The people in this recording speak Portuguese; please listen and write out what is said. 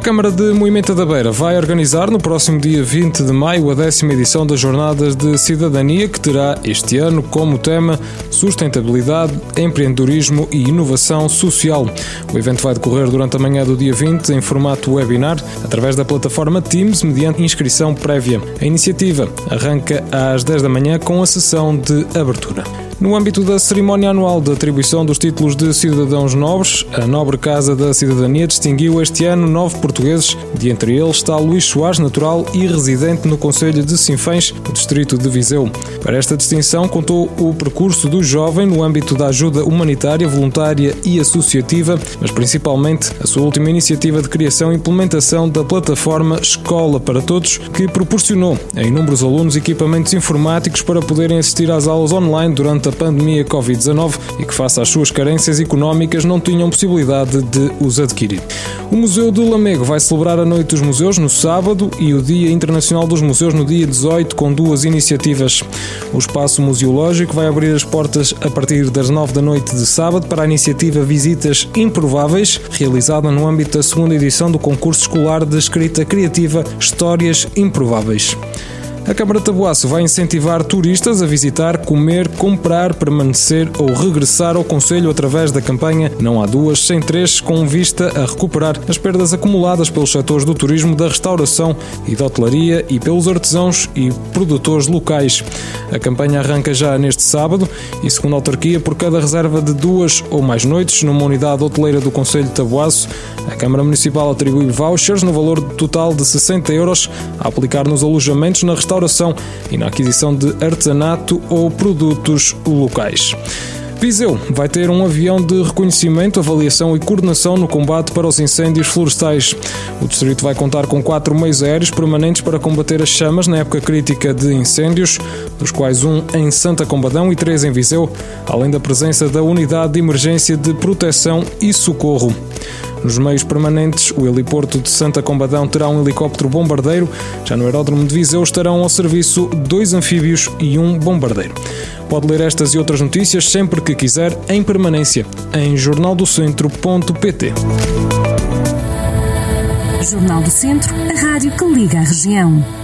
Câmara de Moimenta da Beira vai organizar no próximo dia 20 de maio a décima edição das Jornadas de Cidadania, que terá este ano como tema Sustentabilidade, Empreendedorismo e Inovação Social. O evento vai decorrer durante a manhã do dia 20 em formato webinar, através da plataforma Teams, mediante inscrição prévia. A iniciativa arranca às 10 da manhã com a sessão de abertura. No âmbito da cerimónia anual de atribuição dos títulos de cidadãos nobres, a Nobre Casa da Cidadania distinguiu este ano nove portugueses, de entre eles está Luís Soares, natural e residente no Conselho de Sinfãs, distrito de Viseu. Para esta distinção contou o percurso do jovem no âmbito da ajuda humanitária, voluntária e associativa, mas principalmente a sua última iniciativa de criação e implementação da plataforma Escola para Todos, que proporcionou a inúmeros alunos equipamentos informáticos para poderem assistir às aulas online durante a pandemia Covid-19 e que, face às suas carências económicas, não tinham possibilidade de os adquirir. O Museu do Lamego vai celebrar a Noite dos Museus no sábado e o Dia Internacional dos Museus no dia 18, com duas iniciativas. O Espaço Museológico vai abrir as portas a partir das 9 da noite de sábado para a iniciativa Visitas Improváveis, realizada no âmbito da segunda edição do concurso escolar de escrita criativa Histórias Improváveis. A Câmara de Tabuaço vai incentivar turistas a visitar, comer, comprar, permanecer ou regressar ao Conselho através da campanha Não há duas sem três, com vista a recuperar as perdas acumuladas pelos setores do turismo, da restauração e da hotelaria e pelos artesãos e produtores locais. A campanha arranca já neste sábado e, segundo a autarquia, por cada reserva de duas ou mais noites numa unidade hoteleira do Conselho de Tabuaço, a Câmara Municipal atribui vouchers no valor total de 60 euros a aplicar nos alojamentos na restauração restauração e na aquisição de artesanato ou produtos locais. Viseu vai ter um avião de reconhecimento, avaliação e coordenação no combate para os incêndios florestais. O distrito vai contar com quatro meios aéreos permanentes para combater as chamas na época crítica de incêndios, dos quais um em Santa Combadão e três em Viseu, além da presença da Unidade de Emergência de Proteção e Socorro. Nos meios permanentes, o heliporto de Santa Combadão terá um helicóptero bombardeiro. Já no aeródromo de Viseu estarão ao serviço dois anfíbios e um bombardeiro. Pode ler estas e outras notícias sempre que quiser em permanência em jornaldocentro.pt. Jornal do Centro, a rádio que liga a região.